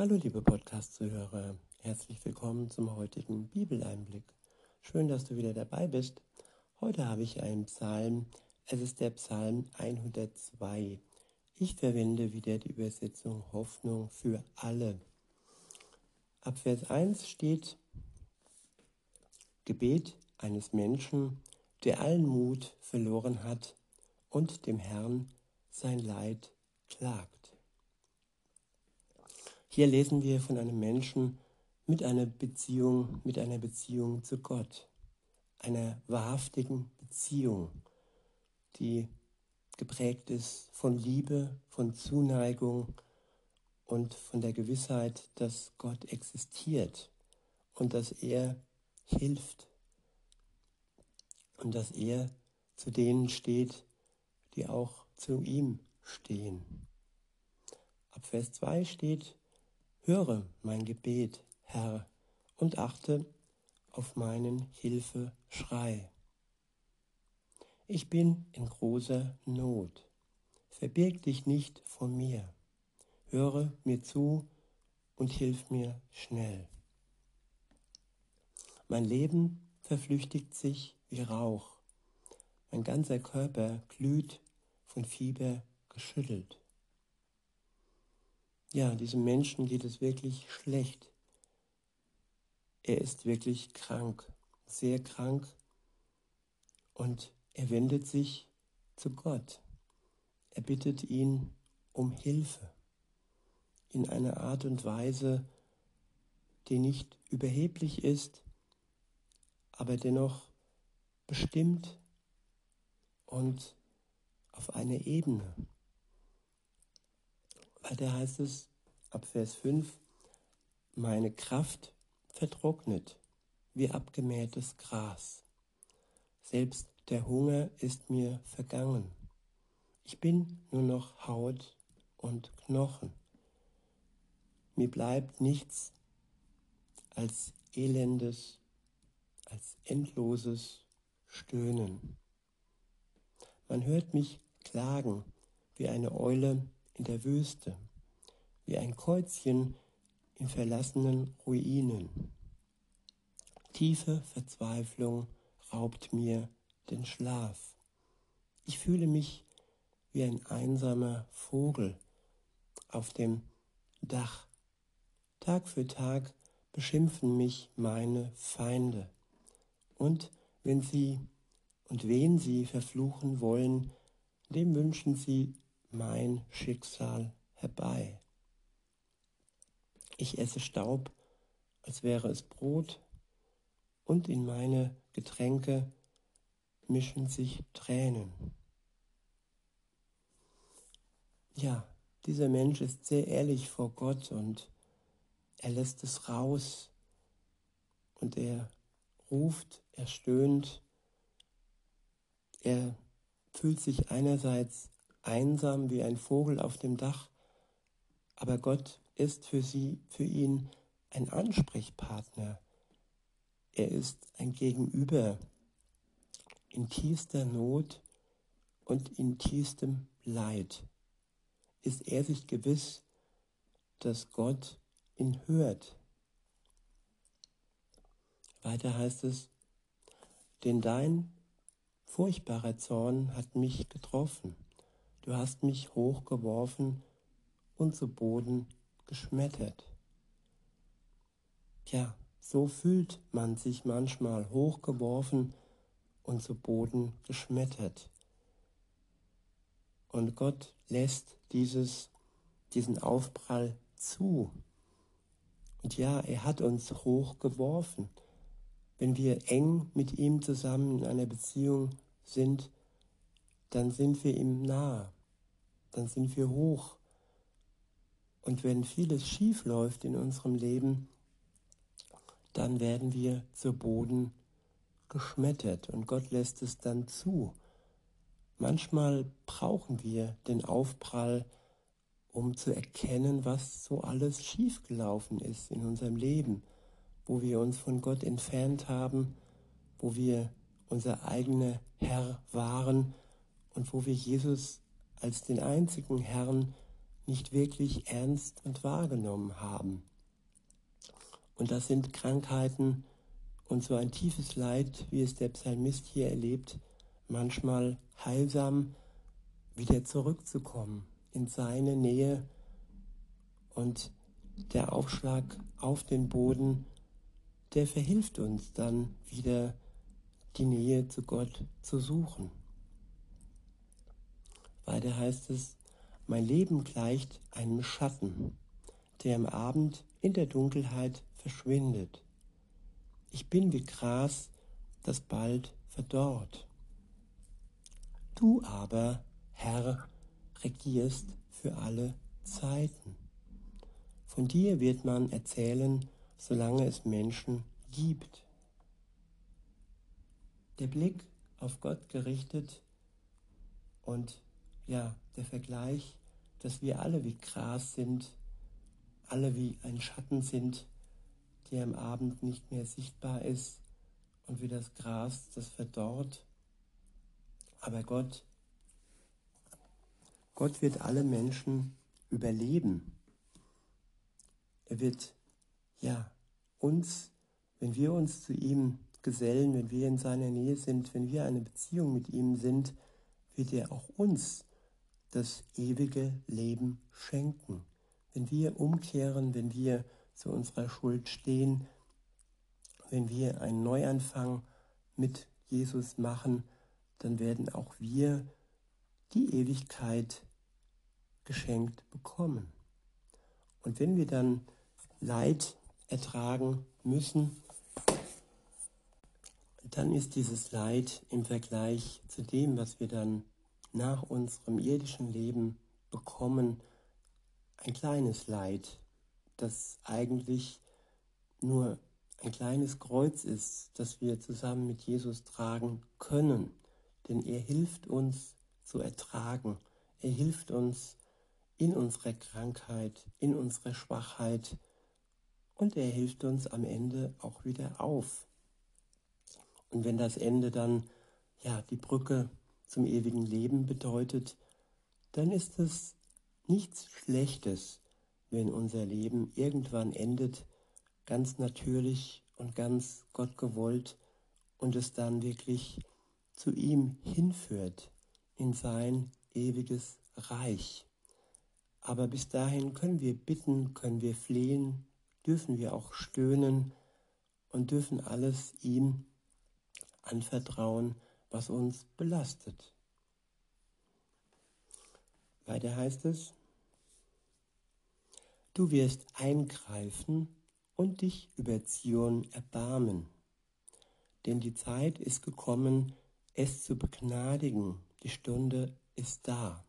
Hallo liebe Podcast-Zuhörer, herzlich willkommen zum heutigen Bibeleinblick. Schön, dass du wieder dabei bist. Heute habe ich einen Psalm, es ist der Psalm 102. Ich verwende wieder die Übersetzung Hoffnung für alle. Ab Vers 1 steht Gebet eines Menschen, der allen Mut verloren hat und dem Herrn sein Leid klagt. Hier lesen wir von einem Menschen mit einer Beziehung, mit einer Beziehung zu Gott, einer wahrhaftigen Beziehung, die geprägt ist von Liebe, von Zuneigung und von der Gewissheit, dass Gott existiert und dass er hilft und dass er zu denen steht, die auch zu ihm stehen. Ab Vers 2 steht, Höre mein Gebet, Herr, und achte auf meinen Hilfeschrei. Ich bin in großer Not. Verbirg dich nicht von mir. Höre mir zu und hilf mir schnell. Mein Leben verflüchtigt sich wie Rauch. Mein ganzer Körper glüht von Fieber geschüttelt. Ja, diesem Menschen geht es wirklich schlecht. Er ist wirklich krank, sehr krank und er wendet sich zu Gott. Er bittet ihn um Hilfe in einer Art und Weise, die nicht überheblich ist, aber dennoch bestimmt und auf einer Ebene. Weiter heißt es ab Vers 5, meine Kraft vertrocknet wie abgemähtes Gras. Selbst der Hunger ist mir vergangen. Ich bin nur noch Haut und Knochen. Mir bleibt nichts als elendes, als endloses Stöhnen. Man hört mich klagen wie eine Eule in der Wüste, wie ein Käuzchen in verlassenen Ruinen. Tiefe Verzweiflung raubt mir den Schlaf. Ich fühle mich wie ein einsamer Vogel auf dem Dach. Tag für Tag beschimpfen mich meine Feinde. Und wenn sie und wen sie verfluchen wollen, dem wünschen sie mein Schicksal herbei. Ich esse Staub, als wäre es Brot, und in meine Getränke mischen sich Tränen. Ja, dieser Mensch ist sehr ehrlich vor Gott und er lässt es raus und er ruft, er stöhnt, er fühlt sich einerseits einsam wie ein Vogel auf dem Dach, aber Gott ist für sie, für ihn ein Ansprechpartner. Er ist ein Gegenüber in tiefster Not und in tiefstem Leid. Ist er sich gewiss, dass Gott ihn hört. Weiter heißt es, denn dein furchtbarer Zorn hat mich getroffen Du hast mich hochgeworfen und zu Boden geschmettert. Ja, so fühlt man sich manchmal hochgeworfen und zu Boden geschmettert. Und Gott lässt dieses, diesen Aufprall zu. Und ja, er hat uns hochgeworfen. Wenn wir eng mit ihm zusammen in einer Beziehung sind, dann sind wir ihm nah, dann sind wir hoch. Und wenn vieles schief läuft in unserem Leben, dann werden wir zu Boden geschmettert und Gott lässt es dann zu. Manchmal brauchen wir den Aufprall, um zu erkennen, was so alles schiefgelaufen ist in unserem Leben, wo wir uns von Gott entfernt haben, wo wir unser eigener Herr waren und wo wir Jesus als den einzigen Herrn nicht wirklich ernst und wahrgenommen haben. Und das sind Krankheiten und so ein tiefes Leid, wie es der Psalmist hier erlebt, manchmal heilsam wieder zurückzukommen in seine Nähe und der Aufschlag auf den Boden, der verhilft uns dann wieder die Nähe zu Gott zu suchen. Weiter heißt es, mein Leben gleicht einem Schatten, der am Abend in der Dunkelheit verschwindet. Ich bin wie Gras, das bald verdorrt. Du aber, Herr, regierst für alle Zeiten. Von dir wird man erzählen, solange es Menschen gibt. Der Blick auf Gott gerichtet und ja, der Vergleich, dass wir alle wie Gras sind, alle wie ein Schatten sind, der am Abend nicht mehr sichtbar ist und wie das Gras, das verdorrt. Aber Gott, Gott wird alle Menschen überleben. Er wird, ja, uns, wenn wir uns zu ihm gesellen, wenn wir in seiner Nähe sind, wenn wir eine Beziehung mit ihm sind, wird er auch uns das ewige Leben schenken. Wenn wir umkehren, wenn wir zu unserer Schuld stehen, wenn wir einen Neuanfang mit Jesus machen, dann werden auch wir die Ewigkeit geschenkt bekommen. Und wenn wir dann Leid ertragen müssen, dann ist dieses Leid im Vergleich zu dem, was wir dann nach unserem irdischen Leben bekommen, ein kleines Leid, das eigentlich nur ein kleines Kreuz ist, das wir zusammen mit Jesus tragen können. Denn er hilft uns zu ertragen. Er hilft uns in unserer Krankheit, in unserer Schwachheit und er hilft uns am Ende auch wieder auf. Und wenn das Ende dann ja die Brücke zum ewigen Leben bedeutet, dann ist es nichts Schlechtes, wenn unser Leben irgendwann endet, ganz natürlich und ganz Gott gewollt und es dann wirklich zu ihm hinführt, in sein ewiges Reich. Aber bis dahin können wir bitten, können wir flehen, dürfen wir auch stöhnen und dürfen alles ihm anvertrauen, was uns belastet. Weiter heißt es, du wirst eingreifen und dich über Zion erbarmen, denn die Zeit ist gekommen, es zu begnadigen, die Stunde ist da.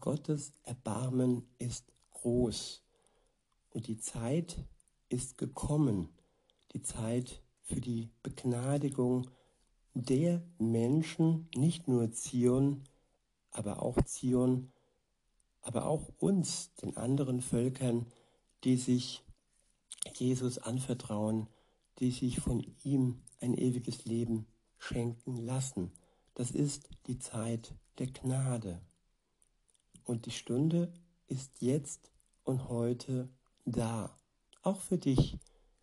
Gottes Erbarmen ist groß und die Zeit ist gekommen, die Zeit für die Begnadigung der Menschen, nicht nur Zion, aber auch Zion, aber auch uns, den anderen Völkern, die sich Jesus anvertrauen, die sich von ihm ein ewiges Leben schenken lassen. Das ist die Zeit der Gnade. Und die Stunde ist jetzt und heute da. Auch für dich,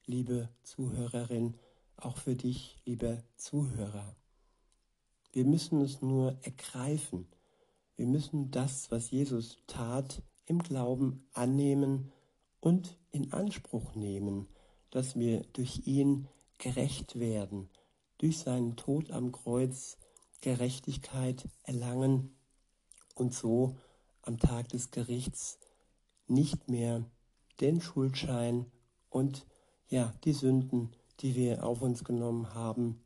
liebe Zuhörerin, auch für dich, lieber Zuhörer. Wir müssen es nur ergreifen. Wir müssen das, was Jesus tat, im Glauben annehmen und in Anspruch nehmen, dass wir durch ihn gerecht werden, durch seinen Tod am Kreuz Gerechtigkeit erlangen und so am Tag des Gerichts nicht mehr den Schuldschein und ja, die Sünden die wir auf uns genommen haben,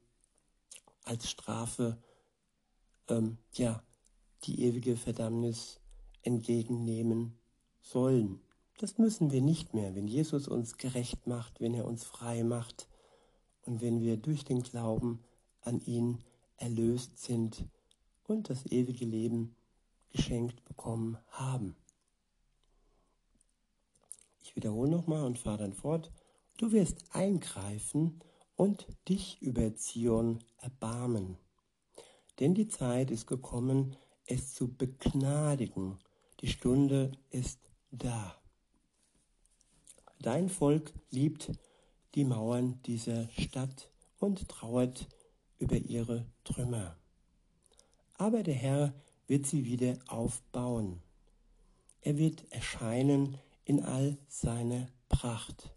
als Strafe, ähm, ja, die ewige Verdammnis entgegennehmen sollen. Das müssen wir nicht mehr, wenn Jesus uns gerecht macht, wenn er uns frei macht und wenn wir durch den Glauben an ihn erlöst sind und das ewige Leben geschenkt bekommen haben. Ich wiederhole nochmal und fahre dann fort. Du wirst eingreifen und dich über Zion erbarmen. Denn die Zeit ist gekommen, es zu begnadigen, die Stunde ist da. Dein Volk liebt die Mauern dieser Stadt und trauert über ihre Trümmer. Aber der Herr wird sie wieder aufbauen. Er wird erscheinen in all seiner Pracht.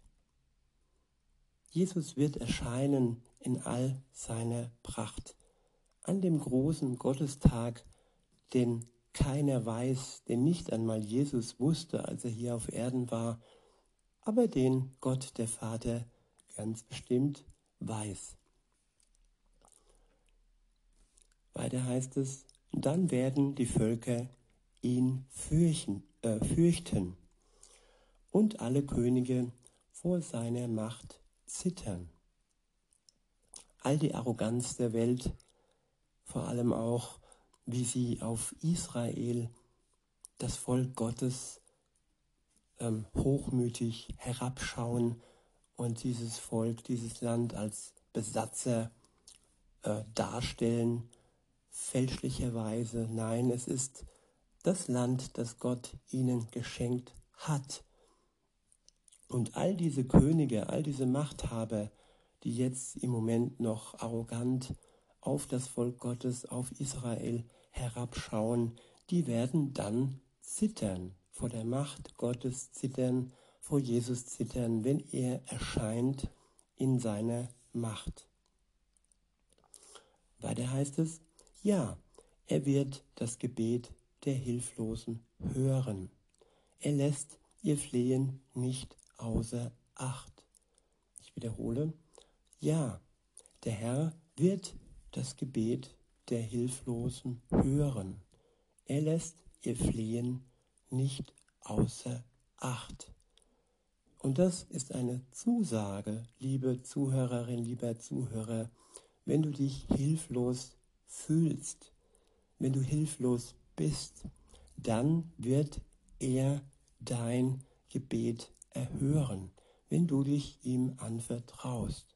Jesus wird erscheinen in all seiner Pracht. An dem großen Gottestag, den keiner weiß, den nicht einmal Jesus wusste, als er hier auf Erden war, aber den Gott der Vater ganz bestimmt weiß. Weiter heißt es, dann werden die Völker ihn fürchen, äh, fürchten und alle Könige vor seiner Macht zittern. All die Arroganz der Welt, vor allem auch, wie sie auf Israel, das Volk Gottes, ähm, hochmütig herabschauen und dieses Volk, dieses Land als Besatzer äh, darstellen, fälschlicherweise. Nein, es ist das Land, das Gott ihnen geschenkt hat. Und all diese Könige, all diese Machthaber, die jetzt im Moment noch arrogant auf das Volk Gottes, auf Israel herabschauen, die werden dann zittern, vor der Macht Gottes zittern, vor Jesus zittern, wenn er erscheint in seiner Macht. Weiter heißt es, ja, er wird das Gebet der Hilflosen hören. Er lässt ihr Flehen nicht außer Acht. Ich wiederhole, ja, der Herr wird das Gebet der Hilflosen hören. Er lässt ihr Flehen nicht außer Acht. Und das ist eine Zusage, liebe Zuhörerin, lieber Zuhörer, wenn du dich hilflos fühlst, wenn du hilflos bist, dann wird er dein Gebet erhören, wenn du dich ihm anvertraust.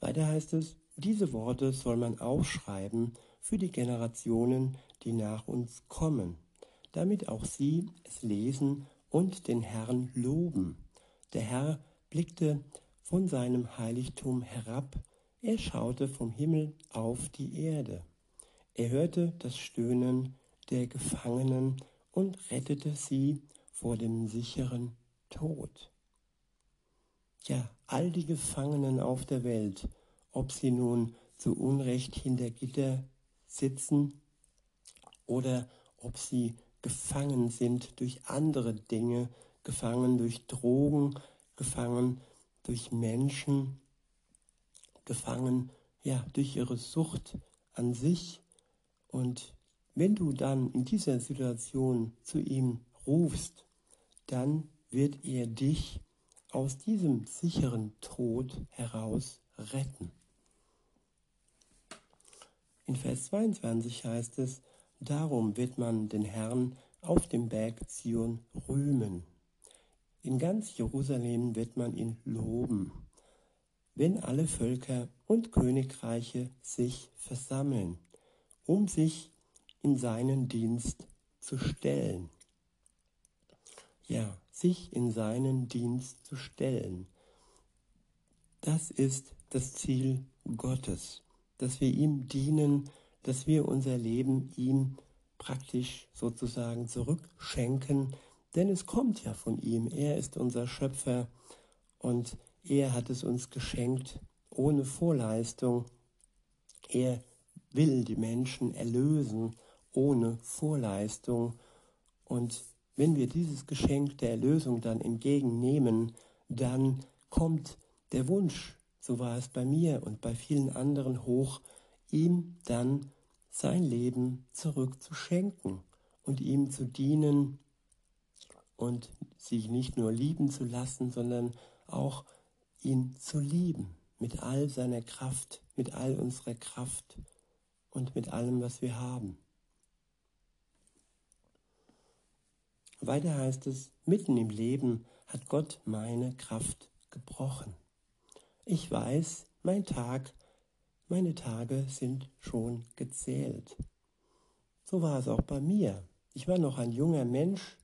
Weiter heißt es, diese Worte soll man aufschreiben für die Generationen, die nach uns kommen, damit auch sie es lesen und den Herrn loben. Der Herr blickte von seinem Heiligtum herab er schaute vom Himmel auf die Erde. Er hörte das Stöhnen der Gefangenen und rettete sie vor dem sicheren Tod. Ja, all die Gefangenen auf der Welt, ob sie nun zu Unrecht hinter Gitter sitzen oder ob sie gefangen sind durch andere Dinge, gefangen durch Drogen, gefangen durch Menschen, gefangen, ja, durch ihre Sucht an sich. Und wenn du dann in dieser Situation zu ihm rufst, dann wird er dich aus diesem sicheren Tod heraus retten. In Vers 22 heißt es, darum wird man den Herrn auf dem Berg Zion rühmen. In ganz Jerusalem wird man ihn loben wenn alle Völker und Königreiche sich versammeln, um sich in seinen Dienst zu stellen. Ja, sich in seinen Dienst zu stellen. Das ist das Ziel Gottes, dass wir ihm dienen, dass wir unser Leben ihm praktisch sozusagen zurückschenken, denn es kommt ja von ihm. Er ist unser Schöpfer und er hat es uns geschenkt ohne Vorleistung. Er will die Menschen erlösen ohne Vorleistung. Und wenn wir dieses Geschenk der Erlösung dann entgegennehmen, dann kommt der Wunsch, so war es bei mir und bei vielen anderen hoch, ihm dann sein Leben zurückzuschenken und ihm zu dienen und sich nicht nur lieben zu lassen, sondern auch ihn zu lieben mit all seiner Kraft, mit all unserer Kraft und mit allem, was wir haben. Weiter heißt es, mitten im Leben hat Gott meine Kraft gebrochen. Ich weiß, mein Tag, meine Tage sind schon gezählt. So war es auch bei mir. Ich war noch ein junger Mensch,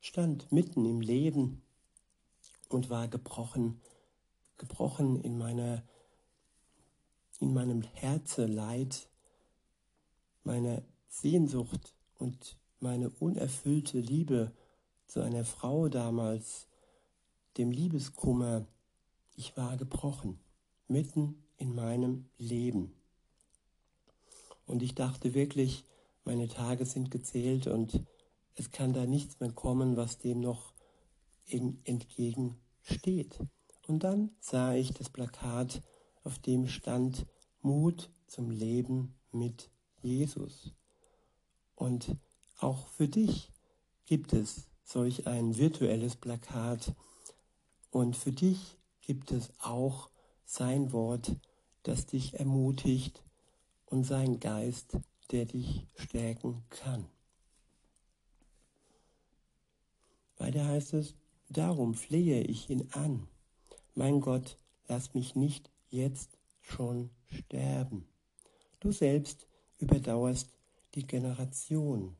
stand mitten im Leben und war gebrochen, gebrochen in meiner in meinem Herzeleid, meiner Sehnsucht und meine unerfüllte Liebe zu einer Frau damals, dem Liebeskummer, ich war gebrochen, mitten in meinem Leben. Und ich dachte wirklich, meine Tage sind gezählt und es kann da nichts mehr kommen, was dem noch entgegensteht. Und dann sah ich das Plakat, auf dem stand Mut zum Leben mit Jesus. Und auch für dich gibt es solch ein virtuelles Plakat. Und für dich gibt es auch sein Wort, das dich ermutigt und sein Geist, der dich stärken kann. Weiter heißt es, darum flehe ich ihn an. Mein Gott, lass mich nicht jetzt schon sterben. Du selbst überdauerst die Generation.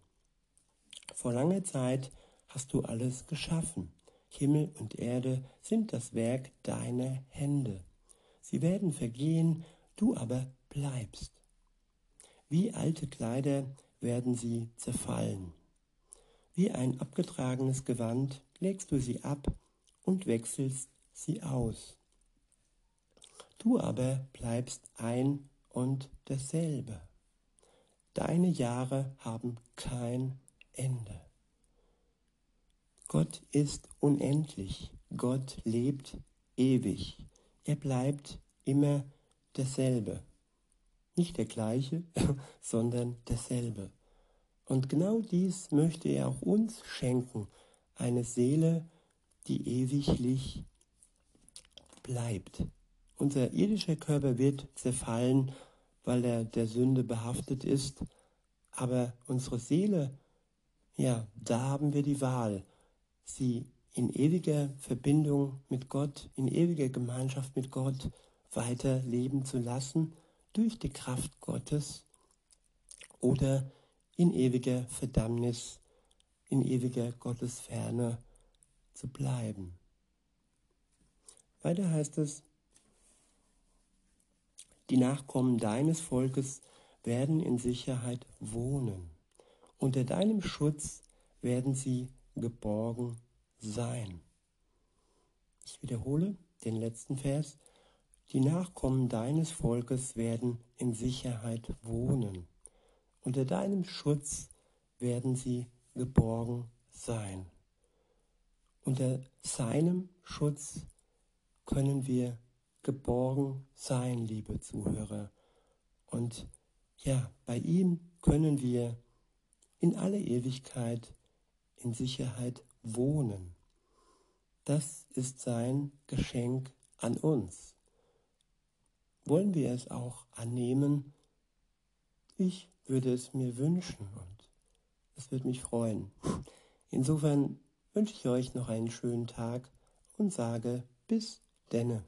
Vor langer Zeit hast du alles geschaffen. Himmel und Erde sind das Werk deiner Hände. Sie werden vergehen, du aber bleibst. Wie alte Kleider werden sie zerfallen. Wie ein abgetragenes Gewand legst du sie ab und wechselst sie aus. Du aber bleibst ein und derselbe. Deine Jahre haben kein Ende. Gott ist unendlich, Gott lebt ewig, er bleibt immer derselbe. Nicht der gleiche, sondern derselbe. Und genau dies möchte er auch uns schenken, eine Seele, die ewiglich bleibt. Unser irdischer Körper wird zerfallen, weil er der Sünde behaftet ist, aber unsere Seele, ja, da haben wir die Wahl sie in ewiger Verbindung mit Gott, in ewiger Gemeinschaft mit Gott weiter leben zu lassen durch die Kraft Gottes oder in ewiger Verdammnis, in ewiger Gottesferne zu bleiben. Weiter heißt es, die Nachkommen deines Volkes werden in Sicherheit wohnen. Unter deinem Schutz werden sie geborgen sein. Ich wiederhole den letzten Vers. Die Nachkommen deines Volkes werden in Sicherheit wohnen. Unter deinem Schutz werden sie geborgen sein. Unter seinem Schutz können wir geborgen sein, liebe Zuhörer. Und ja, bei ihm können wir in alle Ewigkeit in Sicherheit wohnen. Das ist sein Geschenk an uns. Wollen wir es auch annehmen? Ich würde es mir wünschen und es würde mich freuen. Insofern wünsche ich euch noch einen schönen Tag und sage bis denne.